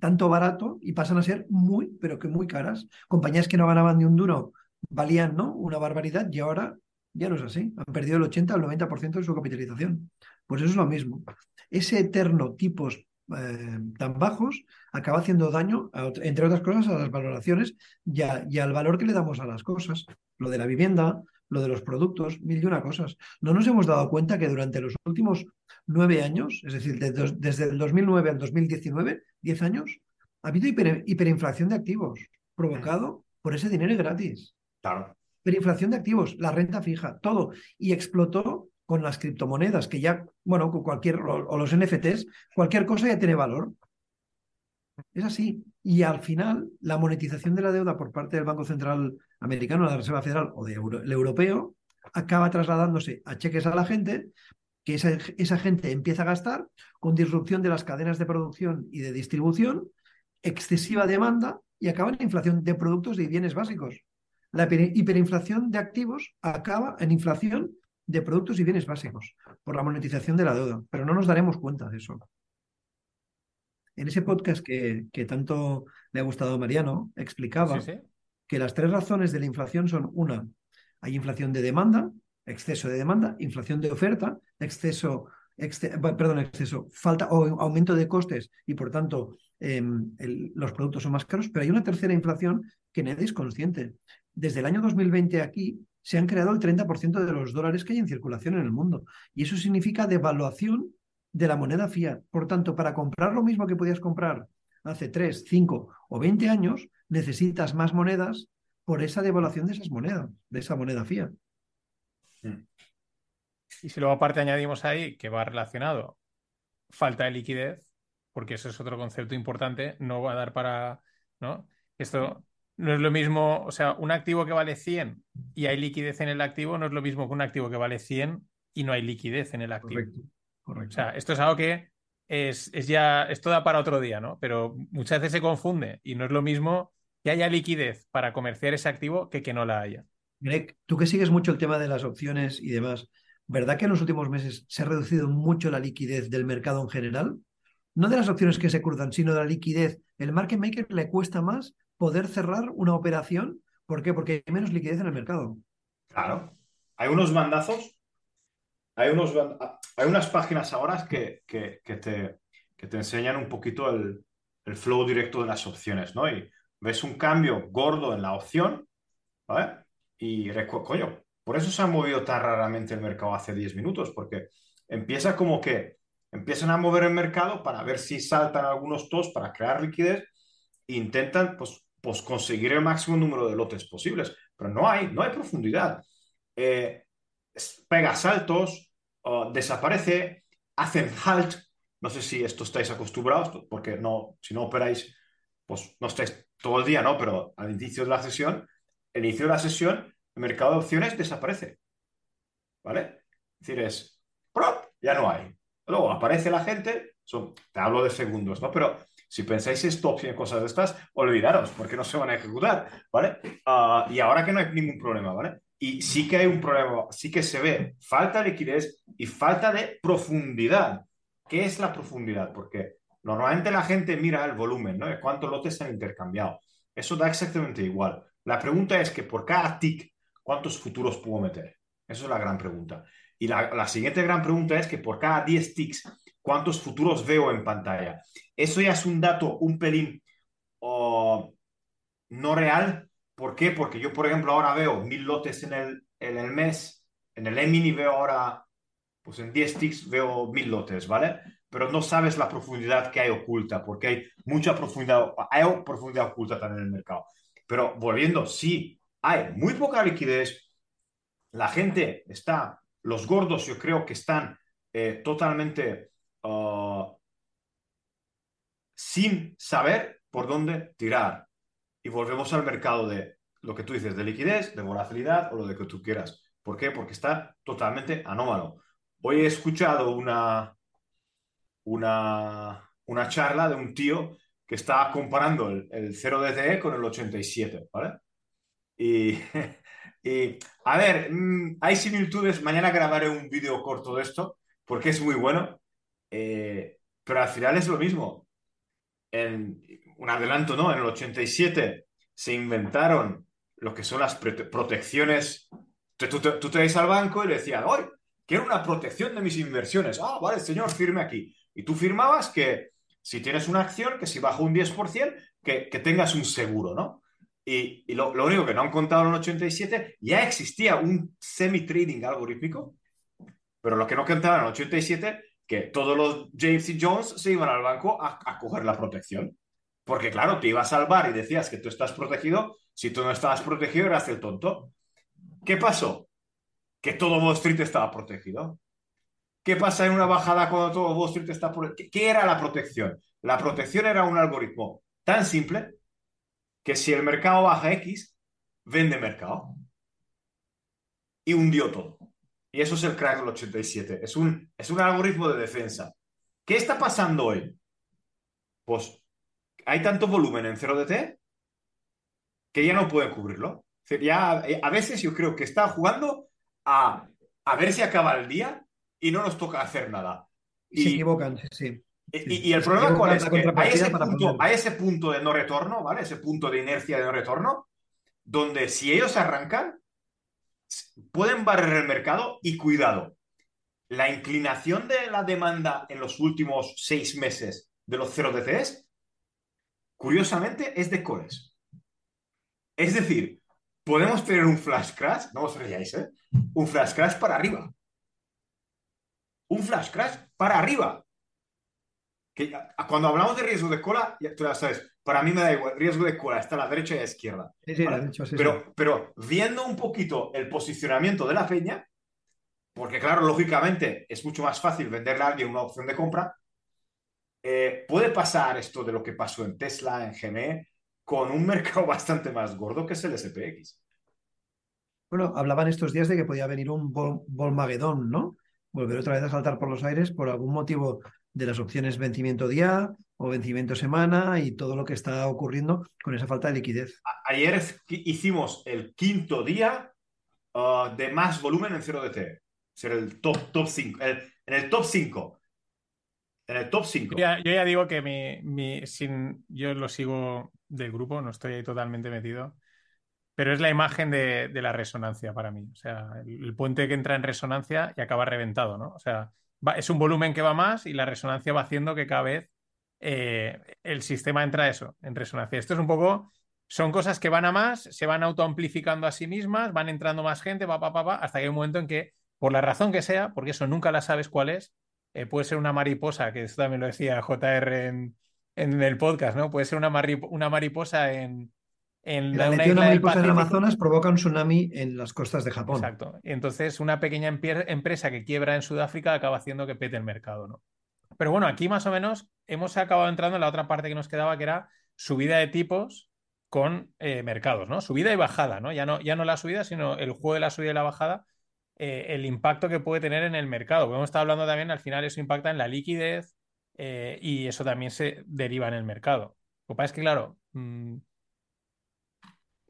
tanto barato y pasan a ser muy, pero que muy caras. Compañías que no ganaban ni un duro valían, ¿no? Una barbaridad y ahora ya no es así. Han perdido el 80 al 90% de su capitalización. Pues eso es lo mismo. Ese eterno tipos eh, tan bajos acaba haciendo daño, entre otras cosas, a las valoraciones y, y, al valor que le damos a las cosas. Lo de la vivienda, lo de los productos, mil y una cosas. No nos hemos dado cuenta que durante los últimos nueve años, es decir, desde el 2009 al 2019, diez años, ha habido hiperinflación de activos provocado por ese dinero gratis. Claro. Hiperinflación de activos, la renta fija, todo. Y explotó con las criptomonedas, que ya, bueno, con cualquier, o los NFTs, cualquier cosa ya tiene valor. Es así. Y al final, la monetización de la deuda por parte del Banco Central Americano, la Reserva Federal o del europeo, acaba trasladándose a cheques a la gente que esa, gente empieza a gastar con disrupción de las cadenas de producción y de distribución, excesiva demanda y acaba en inflación de productos y bienes básicos. La hiperinflación de activos acaba en inflación de productos y bienes básicos por la monetización de la deuda, pero no nos daremos cuenta de eso. En ese podcast que, que tanto le ha gustado a Mariano, explicaba que las tres razones de la inflación son una, hay inflación de demanda, exceso de demanda, inflación de oferta, exceso, perdón, exceso, falta o aumento de costes y por tanto em, los productos son más caros, pero hay una tercera inflación que nadie es consciente. Desde el año 2020 aquí se han creado el 30% de los dólares que hay en circulación en el mundo y eso significa devaluación de la moneda fiat. Por tanto, para comprar lo mismo que podías comprar hace 3, 5 o 20 años, necesitas más monedas por esa devaluación de esas monedas, de esa moneda fiat. Hmm. Y si luego aparte añadimos ahí que va relacionado falta de liquidez, porque eso es otro concepto importante, no va a dar para, ¿no? Esto no es lo mismo, o sea, un activo que vale 100 y hay liquidez en el activo no es lo mismo que un activo que vale 100 y no hay liquidez en el activo. Correcto, O sea, esto es algo que es, es ya, esto da para otro día, ¿no? Pero muchas veces se confunde y no es lo mismo que haya liquidez para comerciar ese activo que que no la haya. Greg, tú que sigues mucho el tema de las opciones y demás, ¿verdad que en los últimos meses se ha reducido mucho la liquidez del mercado en general? No de las opciones que se cruzan, sino de la liquidez. El market maker le cuesta más poder cerrar una operación. ¿Por qué? Porque hay menos liquidez en el mercado. Claro. Hay unos bandazos, hay, unos, hay unas páginas ahora que, que, te, que te enseñan un poquito el, el flow directo de las opciones, ¿no? Y ves un cambio gordo en la opción, ¿vale? Y, coño, por eso se ha movido tan raramente el mercado hace 10 minutos, porque empieza como que empiezan a mover el mercado para ver si saltan algunos tos para crear liquidez e intentan pues, pues conseguir el máximo número de lotes posibles, pero no hay, no hay profundidad. Eh, pega saltos, desaparece, hacen halt. No sé si esto estáis acostumbrados, porque no, si no operáis, pues no estáis todo el día, ¿no? Pero al inicio de la sesión, el inicio de la sesión, el mercado de opciones desaparece. ¿Vale? Es decir, es, ¡prop! ya no hay. Luego aparece la gente, te hablo de segundos, ¿no? Pero si pensáis stop y cosas de estas, olvidaros, porque no se van a ejecutar, ¿vale? Ah, y ahora que no hay ningún problema, ¿vale? Y sí que hay un problema, sí que se ve falta de liquidez y falta de profundidad. ¿Qué es la profundidad? Porque Normalmente la gente mira el volumen, ¿no? ¿Cuántos lotes se han intercambiado? Eso da exactamente igual. La pregunta es que por cada tick, ¿cuántos futuros puedo meter? Esa es la gran pregunta. Y la, siguiente gran pregunta es que por cada 10 ticks, ¿cuántos futuros veo en pantalla? Eso ya es un dato un pelín no real. ¿Por qué? Porque yo, por ejemplo, ahora veo mil lotes en el, en el mes, en el E-mini veo ahora, pues en 10 ticks veo mil lotes, ¿vale? pero no sabes la profundidad que hay oculta, porque hay mucha profundidad, hay profundidad oculta también en el mercado. Pero volviendo, sí, hay muy poca liquidez, la gente está, los gordos yo creo que están eh, totalmente uh, sin saber por dónde tirar. Y volvemos al mercado de lo que tú dices, de liquidez, de volatilidad o lo de que tú quieras. ¿Por qué? Porque está totalmente anómalo. Hoy he escuchado una, una, una charla de un tío que estaba comparando el, el 0 DTE con el 87, ¿vale? Y, y a ver, mm, hay similitudes, mañana grabaré un vídeo corto de esto, porque es muy bueno, eh, pero al final es lo mismo. En, un adelanto, ¿no? En el 87 se inventaron lo que son las protecciones. Tú, tú, tú, te vas al banco y le decías, hoy quiero una protección de mis inversiones. Ah, vale, señor, firme aquí. Y tú firmabas que si tienes una acción, que si baja un 10%, que, que tengas un seguro, ¿no? Y, y lo, lo, único que no han contado en el 87, ya existía un semi-trading algorítmico, pero lo que no contaban en el 87, que todos los James y Jones se iban al banco a, a coger la protección. Porque claro, te ibas al bar y decías que tú estás protegido, si tú no estabas protegido eras el tonto. ¿Qué pasó? Que todo Wall Street estaba protegido. ¿Qué pasa en una bajada cuando todo Wall Street está. ¿Qué, ¿Qué era la protección? La protección era un algoritmo tan simple que si el mercado baja X, vende mercado. Y hundió todo. Y eso es el crack del 87. Es un, es un algoritmo de defensa. ¿Qué está pasando hoy? Pues hay tanto volumen en 0DT que ya no pueden cubrirlo. Ya, a veces yo creo que está jugando a a ver si acaba el día y no nos toca hacer nada. Y, se equivocan, sí. Y, el problema cuál es que ese, punto, ese punto de no retorno, ¿vale? Ese punto de inercia de no retorno, donde si ellos arrancan, pueden barrer el mercado y cuidado. La inclinación de la demanda en los últimos seis meses de los 0 DCs, curiosamente, es de cores. Es decir, podemos tener un flash crash, no os reíais, ¿eh? Un flash crash para arriba. Un flash crash para arriba. Que, cuando hablamos de riesgo de cola, tú ya sabes, para mí me da igual, riesgo de cola está a la derecha y a la izquierda. pero, pero viendo un poquito el posicionamiento de la peña, porque claro, lógicamente es mucho más fácil venderle a alguien una opción de compra, eh, puede pasar esto de lo que pasó en Tesla, en GME, con un mercado bastante más gordo que es el SPX. Bueno, hablaban estos días de que podía venir un Volmageddon, ¿no? Volver otra vez a saltar por los aires por algún motivo de las opciones vencimiento día o vencimiento semana y todo lo que está ocurriendo con esa falta de liquidez. Ayer hicimos el quinto día uh, de más volumen en 0DT. Ser el top, top 5. en el top 5. En el top 5. Yo ya, digo que mi, sin, yo lo sigo del grupo, no estoy ahí totalmente metido. Pero es la imagen de, la resonancia para mí. O sea, el, el, puente que entra en resonancia y acaba reventado, ¿no? O sea, es un volumen que va más y la resonancia va haciendo que cada vez eh, el sistema entra eso, en resonancia. Esto es un poco, son cosas que van a más, se van autoamplificando a sí mismas, van entrando más gente, pa, pa, pa, hasta que hay un momento en que, por la razón que sea, porque eso nunca la sabes cuál es, eh, puede ser una mariposa, que esto también lo decía JR en, el podcast, ¿no? Puede ser una, una mariposa en, en la, de una mariposa en Amazonas provoca un tsunami en las costas de Japón. Exacto. Entonces una pequeña empresa que quiebra en Sudáfrica acaba haciendo que pete el mercado, ¿no? Pero bueno, aquí más o menos hemos acabado entrando en la otra parte que nos quedaba, que era subida de tipos con eh, mercados, ¿no? Subida y bajada, ¿no? Ya, ¿no? ya no la subida, sino el juego de la subida y la bajada, eh, el impacto que puede tener en el mercado. Como hemos estado hablando también, al final eso impacta en la liquidez eh, y eso también se deriva en el mercado. Lo que pasa es que, claro, mm,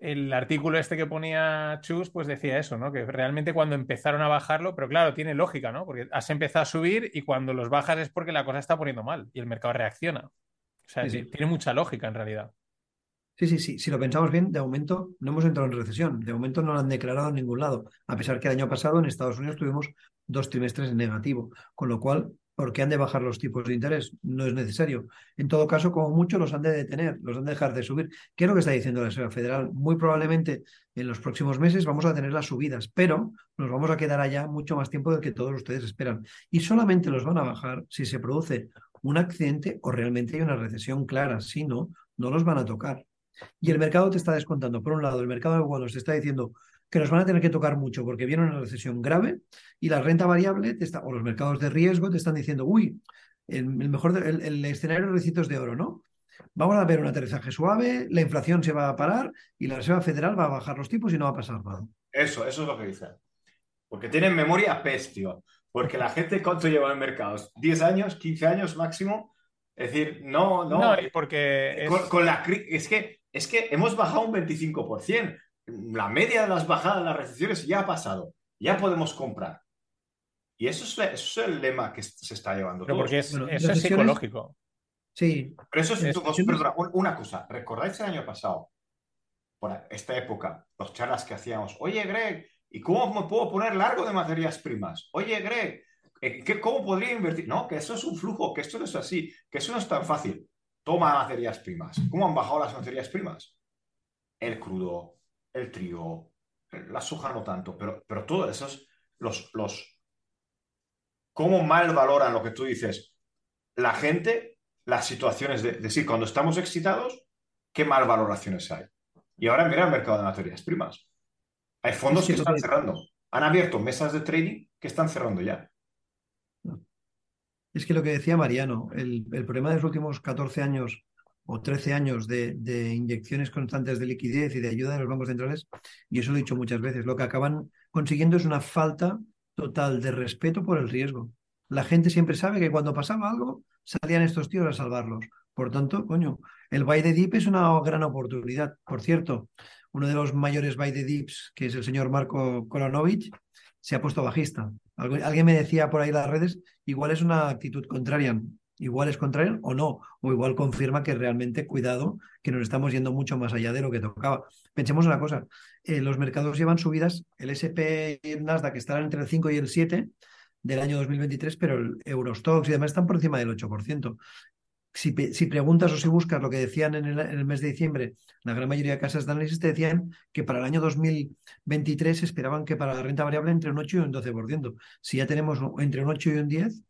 el artículo este que ponía Chus, pues decía eso, ¿no? Que realmente cuando empezaron a bajarlo, pero claro, tiene lógica, ¿no? Porque has empezado a subir y cuando los bajas es porque la cosa está poniendo mal y el mercado reacciona. O sea, tiene mucha lógica en realidad. Sí, sí, sí. Si lo pensamos bien, de momento no hemos entrado en recesión. De momento no lo han declarado en ningún lado. A pesar que el año pasado en Estados Unidos tuvimos dos trimestres en negativo. Con lo cual, ¿por qué han de bajar los tipos de interés? No es necesario. En todo caso, como mucho, los han de detener, los han de dejar de subir. ¿Qué es lo que está diciendo la Reserva Federal? Muy probablemente en los próximos meses vamos a tener las subidas, pero nos vamos a quedar allá mucho más tiempo del que todos ustedes esperan. Y solamente los van a bajar si se produce un accidente o realmente hay una recesión clara. Si no, no los van a tocar. Y el mercado te está descontando. Por un lado, el mercado de bonos te está diciendo que nos van a tener que tocar mucho porque viene una recesión grave y la renta variable te está, o los mercados de riesgo te están diciendo, uy, el, mejor el, escenario de recitos de oro, ¿no? Vamos a ver un aterrizaje suave, la inflación se va a parar y la Reserva Federal va a bajar los tipos y no va a pasar nada. Eso, eso es lo que dicen. Porque tienen memoria pestio. Porque la gente, ¿cuánto lleva en mercados? ¿10 años? ¿15 años máximo? Es decir, no, no. No, porque. Con, la, es, que, es que hemos bajado un 25% la media de las bajadas de las recesiones ya ha pasado, ya podemos comprar. Y eso es, el lema que se está llevando. Pero porque es, eso es psicológico. Sí. Pero eso es, una cosa, ¿recordáis el año pasado? Por esta época, los charlas que hacíamos, oye Greg, ¿y cómo me puedo poner largo de materias primas? Oye Greg, ¿qué, ¿cómo podría invertir? No, que eso es un flujo, que esto no es así, que eso no es tan fácil. Toma materias primas. ¿Cómo han bajado las materias primas? El crudo, el trigo, la soja no tanto, pero, pero todos esos, los, los, cómo mal valoran lo que tú dices la gente, las situaciones de, decir, cuando estamos excitados, qué mal valoraciones hay. Y ahora mira el mercado de materias primas. Hay fondos que están cerrando. Han abierto mesas de trading que están cerrando ya. Es que lo que decía Mariano, el, el problema de los últimos 14 años o 13 años de, inyecciones constantes de liquidez y de ayuda de los bancos centrales, y eso lo he dicho muchas veces, lo que acaban consiguiendo es una falta total de respeto por el riesgo. La gente siempre sabe que cuando pasaba algo, salían estos tíos a salvarlos. Por tanto, coño, el buy de dip es una gran oportunidad. Por cierto, uno de los mayores buy de dips, que es el señor Marco Kolonovich, se ha puesto bajista. Alguien me decía por ahí las redes, igual es una actitud contraria, igual es contraria o no, o igual confirma que realmente, cuidado, que nos estamos yendo mucho más allá de lo que tocaba. Pensemos una cosa, eh, los mercados llevan subidas, el SP y el Nasdaq estarán entre el 5 y el 7 del año 2023, pero el Eurostox y demás están por encima del 8% si, preguntas o si buscas lo que decían en el, mes de diciembre, la gran mayoría de casas de análisis te decían que para el año 2023 esperaban que para la renta variable entre un 8 y un 12%. Si ya tenemos entre un 8 y un 10,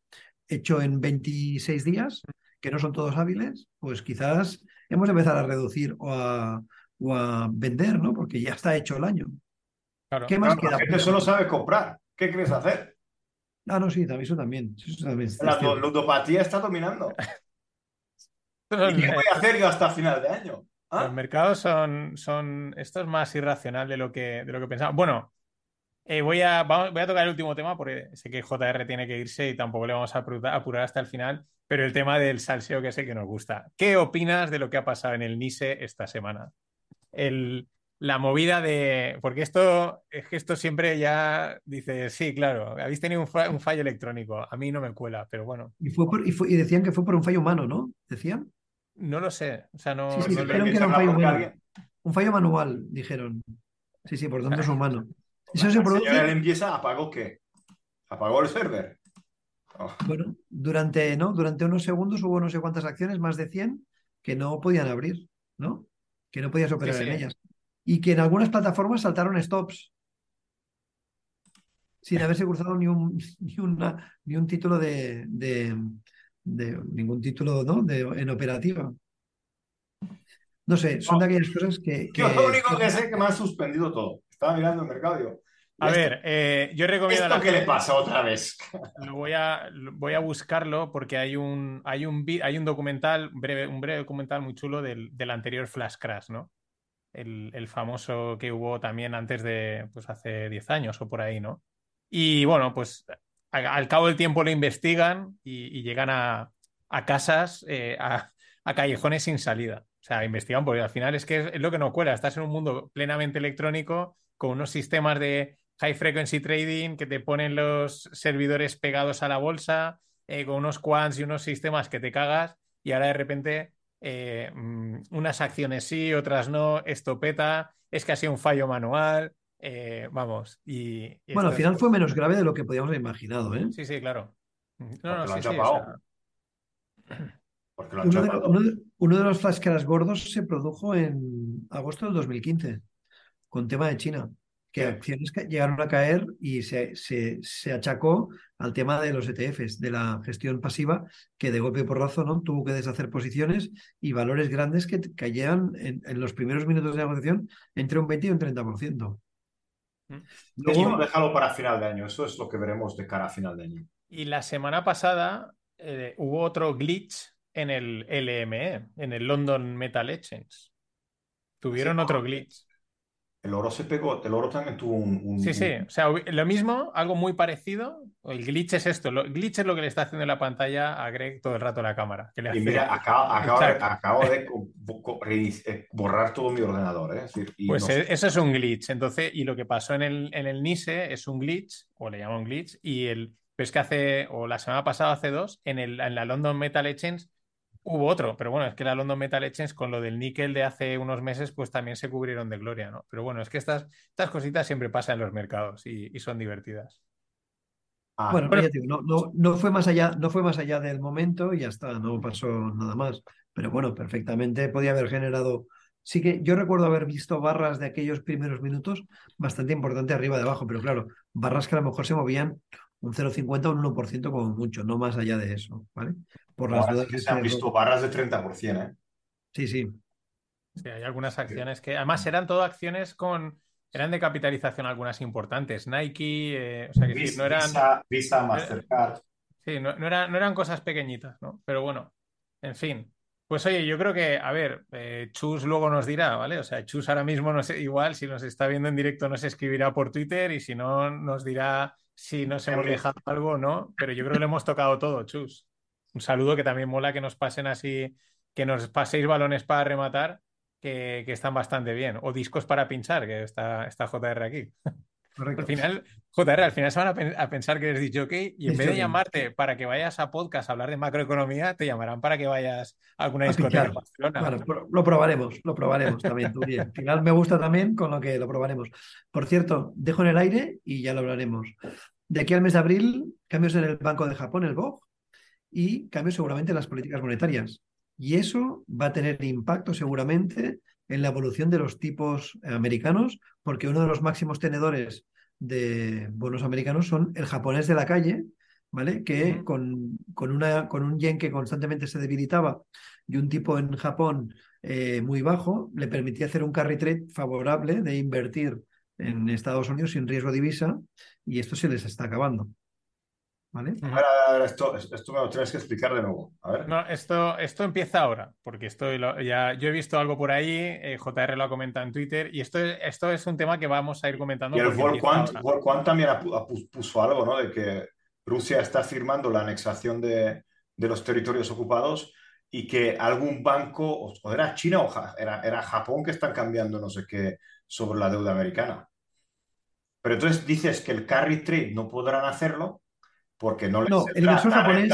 hecho en 26 días, que no son todos hábiles, pues quizás hemos de empezar a reducir o a, vender, ¿no? Porque ya está hecho el año. Claro, ¿Qué más queda? La gente solo sabe comprar. ¿Qué quieres hacer? Ah, no, sí, eso también. la ludopatía está dominando. ¿Qué voy a hacer yo hasta final de año? ¿Ah? Los mercados son, son. Esto es más irracional de lo que, de lo que pensaba. Bueno, eh, voy, a, voy a tocar el último tema porque sé que JR tiene que irse y tampoco le vamos a apurar hasta el final. Pero el tema del salseo que sé que nos gusta. ¿Qué opinas de lo que ha pasado en el NISE esta semana? El, la movida de. Porque esto es que esto siempre ya dice, sí, claro, habéis tenido un, fallo electrónico. A mí no me cuela, pero bueno. Y, fue y, decían que fue por un fallo humano, ¿no? ¿Decían? No lo sé. O sea, no. Sí, sí, dijeron que era un fallo, manual. un fallo manual, dijeron. Sí, sí, por tanto es humano. Eso se produce. La empieza, apagó qué? ¿Apagó el server? Oh. Bueno, durante, ¿no? durante unos segundos hubo no sé cuántas acciones, más de 100, que no podían abrir, ¿no? Que no podías operar en ellas. Y que en algunas plataformas saltaron stops. Sin haberse cruzado ni un, ni una, ni un título de, de ningún título ¿no? de, en operativa. No sé, son de aquellas cosas que. Yo lo único que sé que me ha suspendido todo. Estaba mirando el mercado A ver, eh, yo recomiendo. ¿Esto a qué le pasa otra vez? Lo voy a, voy a buscarlo porque hay un, hay un, hay un documental, breve, un breve documental muy chulo del, del anterior Flash Crash, ¿no? El, el, famoso que hubo también antes de, pues hace 10 años o por ahí, ¿no? Y bueno, pues al cabo del tiempo lo investigan y, llegan a, casas, eh, a, callejones sin salida. O sea, investigan porque al final es que es, lo que no cuela. Estás en un mundo plenamente electrónico con unos sistemas de high frequency trading que te ponen los servidores pegados a la bolsa, eh, con unos quants y unos sistemas que te cagas y ahora de repente eh, mm, unas acciones sí, otras no, esto peta, es que ha sido un fallo manual. Eh, vamos, y, bueno, al final fue menos grave de lo que podíamos haber imaginado, ¿eh? Sí, sí, claro. No, no, sí, uno, de, los flash gordos se produjo en agosto del 2015, con tema de China, que acciones llegaron a caer y se, se, achacó al tema de los ETFs, de la gestión pasiva, que de golpe por razón ¿no? tuvo que deshacer posiciones y valores grandes que caían en, en los primeros minutos de negociación entre un 20 y un 30%. Luego, déjalo para final de año. Eso es lo que veremos de cara a final de año. Y la semana pasada eh, hubo otro glitch en el LME, en el London Metal Exchange. Tuvieron otro glitch. El oro se pegó, el oro también tuvo un, Sí, sí, o sea, lo mismo, algo muy parecido. El glitch es esto, el glitch es lo que le está haciendo en la pantalla a Greg todo el rato a la cámara. Que y mira, acabo, de eh, borrar todo mi ordenador. ¿eh? pues e, eso es un glitch. Entonces, y lo que pasó en el, en el NISE es un glitch, o le llaman glitch, y el, pues que hace, o la semana pasada, hace dos, en, el, en la London Metal Exchange Hubo otro, pero bueno, es que la London Metal Exchange con lo del níquel de hace unos meses, pues también se cubrieron de gloria, ¿no? Pero bueno, es que estas, estas cositas siempre pasan en los mercados y, son divertidas. Ah. bueno, no, no, fue más allá, no fue más allá del momento y ya está, no pasó nada más. Pero bueno, perfectamente podía haber generado. Sí que yo recuerdo haber visto barras de aquellos primeros minutos bastante importante arriba de abajo, pero claro, barras que a lo mejor se movían un 0,50 o un 1% como mucho, no más allá de eso, ¿vale? Por las dudas que se han visto barras de 30%, ¿eh? Sí, sí. Sí, hay algunas acciones que, además, eran todo acciones con, eran de capitalización algunas importantes, Nike, eh, o sea que sí, no eran... Visa, Mastercard. Sí, no, eran, no eran cosas pequeñitas, ¿no? Pero bueno, en fin. Pues oye, yo creo que, a ver, eh, Chus luego nos dirá, ¿vale? O sea, Chus ahora mismo, no sé, igual, si nos está viendo en directo, nos escribirá por Twitter y si no, nos dirá si nos hemos dejado algo no, pero yo creo que le hemos tocado todo, Chus. Un saludo que también mola que nos pasen así, que nos paséis balones para rematar, que, están bastante bien. O discos para pinchar, que está, está JR aquí. Al final, JR, al final se van a, pensar que eres dicho y en vez de llamarte para que vayas a podcast a hablar de macroeconomía, te llamarán para que vayas a alguna discoteca Barcelona. Bueno, lo probaremos, lo probaremos también. Al final me gusta también con lo que lo probaremos. Por cierto, dejo en el aire y ya lo hablaremos. De aquí al mes de abril, cambios en el Banco de Japón, el BOG, y cambios seguramente en las políticas monetarias. Y eso va a tener impacto seguramente en la evolución de los tipos americanos, porque uno de los máximos tenedores de bonos americanos son el japonés de la calle, ¿vale? Que con, con, una, con un yen que constantemente se debilitaba y un tipo en Japón eh, muy bajo, le permitía hacer un carry trade favorable de invertir en Estados Unidos sin riesgo de divisa y esto se les está acabando. ¿Vale? esto, esto me lo tienes que explicar de nuevo. A ver. No, esto, esto empieza ahora, porque esto ya, yo he visto algo por ahí, eh, JR lo ha comentado en Twitter, y esto, esto es un tema que vamos a ir comentando. Y el World también puso algo, ¿no? De que Rusia está firmando la anexación de, de los territorios ocupados y que algún banco, o era China o era, era Japón que están cambiando no sé qué sobre la deuda americana. Pero entonces dices que el carry trade no podrán hacerlo porque no les no, el inversor, japonés,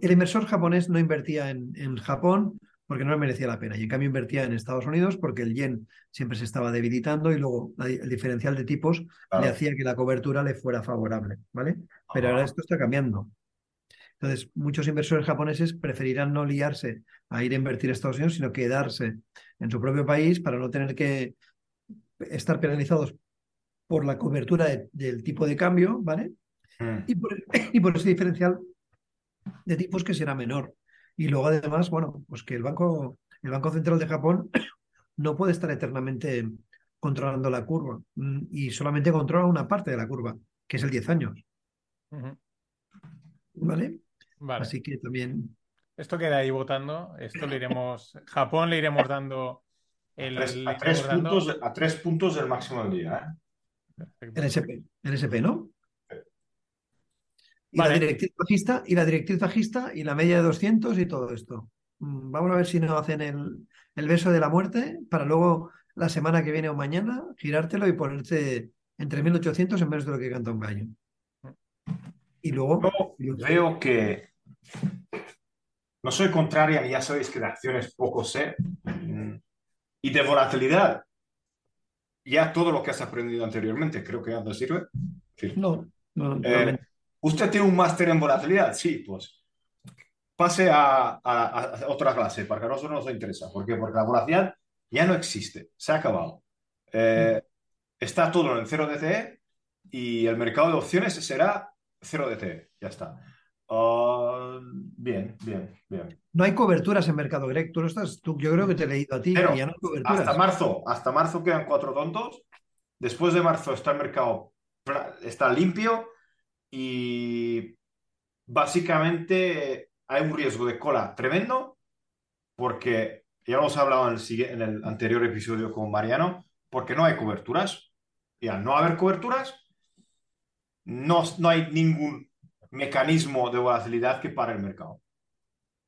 el inversor, japonés no invertía en, en, Japón porque no le merecía la pena y en cambio invertía en Estados Unidos porque el yen siempre se estaba debilitando y luego el diferencial de tipos le hacía que la cobertura le fuera favorable, ¿vale? Pero ahora esto está cambiando. Entonces, muchos inversores japoneses preferirán no liarse a ir a invertir a Estados Unidos, sino quedarse en su propio país para no tener que estar penalizados por la cobertura del tipo de cambio, ¿vale? Mm. Y, por, ese diferencial de tipos que será menor. Y luego además, bueno, pues que el Banco, el Banco Central de Japón no puede estar eternamente controlando la curva mm, y solamente controla una parte de la curva, que es el 10 años. ¿Vale? Así que también. Esto queda ahí votando. Esto le iremos. Japón le iremos dando. El, a, tres, puntos, a tres puntos del máximo del día. ¿eh? En SP, en SP, ¿no? Y, la directriz bajista, y la directriz bajista y la media de 200 y todo esto. Mm, vamos a ver si no hacen el, el beso de la muerte para luego la semana que viene o mañana girártelo y ponerte entre 1800 en menos de lo que canta un gallo. Y luego. Yo veo que. No soy contraria, ya sabéis que de acciones poco sé. Mm, y de volatilidad. Ya todo lo que has aprendido anteriormente, creo que ya te sirve. No, no, eh, ¿Usted tiene un máster en volatilidad? Sí, pues pase a, otra clase, porque a nosotros nos interesa. ¿Por qué? Porque la volatilidad ya no existe, se ha acabado. Eh, está todo en cero DTE y el mercado de opciones será cero DTE, ya está. Ah, bien, bien, bien. No hay coberturas en mercado directo. ¿no estás, tú, yo creo que te he leído a ti. hasta marzo, hasta marzo quedan cuatro tontos. Después de marzo está el mercado está limpio y básicamente hay un riesgo de cola tremendo porque ya lo hemos hablado en el, en el anterior episodio con Mariano, porque no hay coberturas. Y al no haber coberturas, no, no hay ningún mecanismo de volatilidad que pare el mercado.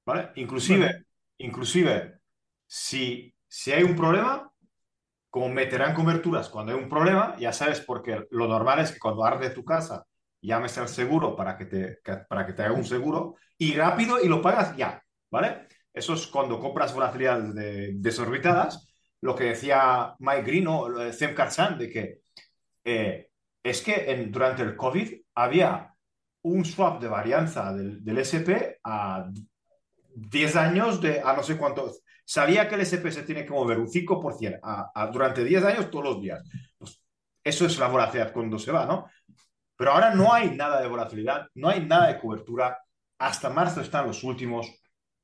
¿Vale? Inclusive, inclusive si, si hay un problema, como meterán coberturas cuando hay un problema, ya sabes, porque lo normal es que cuando arde tu casa llames al seguro para que, te, para que te haga un seguro y rápido y lo pagas ya, ¿vale? Eso es cuando compras volatilidades de, desorbitadas. Lo que decía Mike Green o Zem Karsan, de que eh, es que en, durante el COVID había un swap de varianza del, del, SP a 10 años de a no sé cuánto. Sabía que el SP se tiene que mover un 5% a, durante 10 años todos los días. Pues eso es la volatilidad cuando se va, ¿no? Pero ahora no hay nada de volatilidad, no hay nada de cobertura. Hasta marzo están los últimos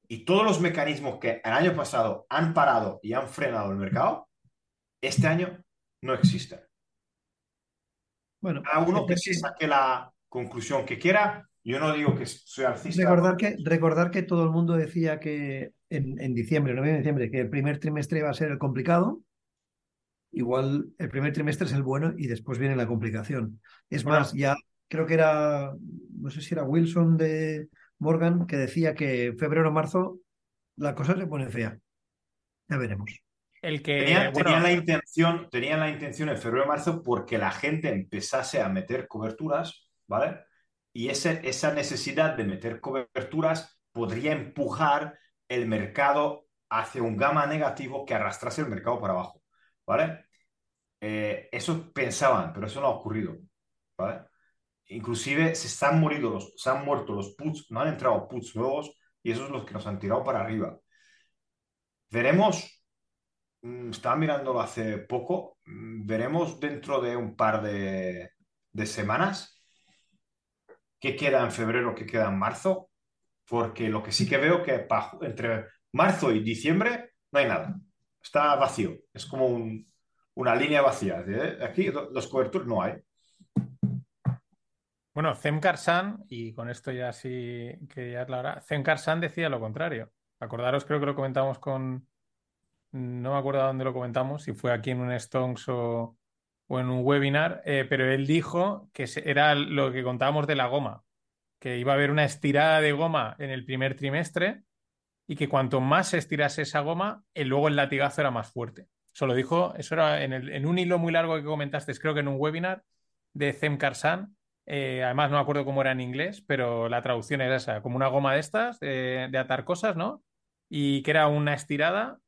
y todos los mecanismos que el año pasado han parado y han frenado el mercado, este año no existen. Bueno, a uno que se saque la conclusión que quiera, yo no digo que soy alcista. Recordar que, recordar que todo el mundo decía que en, en diciembre, noviembre, diciembre, que el primer trimestre iba a ser el complicado igual el primer trimestre es el bueno y después viene la complicación. Es más, ya creo que era, no sé si era Wilson de Morgan, que decía que febrero o marzo la cosa se pone fea. Ya veremos. El que Tenía, bueno, tenían la intención, tenían la intención en febrero marzo porque la gente empezase a meter coberturas, ¿vale? Y ese, esa necesidad de meter coberturas podría empujar el mercado hacia un gamma negativo que arrastrase el mercado para abajo, ¿vale? Eh, eso pensaban, pero eso no ha ocurrido, ¿vale? Inclusive se están muriendo los, se han muerto los puts, no han entrado puts nuevos y esos son los que nos han tirado para arriba. Veremos, mm, estaba mirándolo hace poco, mm, veremos dentro de un par de, de semanas qué queda en febrero, qué queda en marzo, porque lo que sí que veo que entre marzo y diciembre no hay nada, está vacío, es como un- una línea vacía. ¿eh? Aquí lo- los coberturas no hay. Bueno, Zem Karsan, y con esto ya sí que ya es la hora, Zem decía lo contrario. Acordaros, creo que lo comentamos con, no me acuerdo dónde lo comentamos, si fue aquí en un Stonks o, en un webinar, eh, pero él dijo que era lo que contábamos de la goma, que iba a haber una estirada de goma en el primer trimestre y que cuanto más se estirase esa goma, eh, luego el latigazo era más fuerte. Eso lo dijo, eso era en, el- en un hilo muy largo que comentaste, creo que en un webinar de Zem Karsan. Eh, además, no me acuerdo cómo era en inglés, pero la traducción era esa, como una goma de estas, de, de atar cosas, ¿no? Y que era una estirada,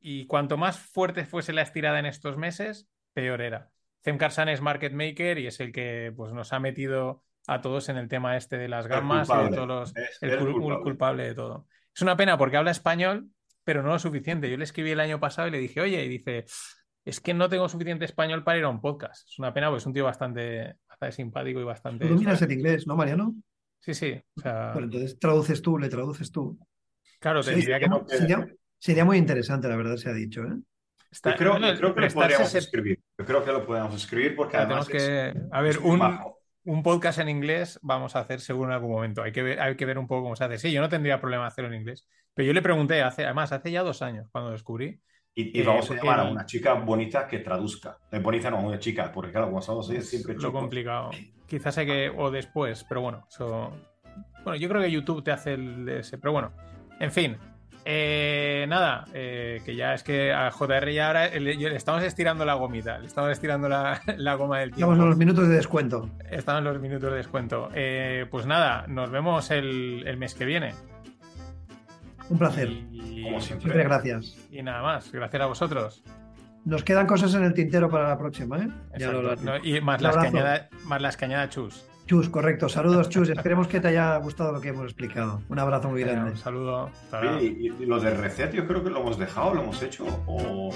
y cuanto más fuerte fuese la estirada en estos meses, peor era. Zem Karsan es market maker y es el que pues, nos ha metido a todos en el tema este de las gammas y de culpable. todos los, Es el el cul- culpable. culpable de todo. Es una pena porque habla español, pero no lo suficiente. Yo le escribí el año pasado y le dije, oye, y dice, es que no tengo suficiente español para ir a un podcast. Es una pena porque es un tío bastante, bastante simpático y bastante... Tú dominas el inglés, ¿no, Mariano? Sí, sí. O sea, Bueno, entonces traduces tú, le traduces tú. claro, te Sí, diría que sería, no. sería- sería muy interesante, la verdad, se ha dicho, ¿eh? Está- Yo creo, bueno, yo creo que lo podríamos ese- escribir. Yo creo que lo podemos escribir porque además tenemos es- que... A ver, es un, majo. Un podcast en inglés vamos a hacer seguro en algún momento. Hay que ver, hay que ver un poco cómo se hace. Sí, yo no tendría problema hacerlo en inglés. Pero yo le pregunté, hace, además, hace ya dos años cuando lo descubrí. Y, y Eh, vamos a llamar a una chica bonita que traduzca. Eh, bonita no, una chica, porque claro, como estamos ahí, siempre lo chocos. complicado. Quizás hay que, o después, pero bueno, eso. Bueno, yo creo que YouTube te hace el de ese, pero bueno, en fin. Eh, nada, eh, que ya es que a JR ya ahora le, le estamos estirando la gomita, le estamos estirando la, la goma del tiempo. Estamos en los minutos de descuento. Estamos en los minutos de descuento. Eh, pues nada, nos vemos el, el mes que viene. Un placer. Y, Como Siempre siempre. gracias. y nada más, gracias a vosotros. Nos quedan cosas en el tintero para la próxima, ¿eh? Ya lo Exacto. hablaremos. No, y más las, añada, más las que añada Chus. Chus, correcto. Saludos, Chus. Esperemos que te haya gustado lo que hemos explicado. Un abrazo muy grande. Un saludo. Hasta. Sí, y lo de reset yo creo que lo hemos dejado, lo hemos hecho. O...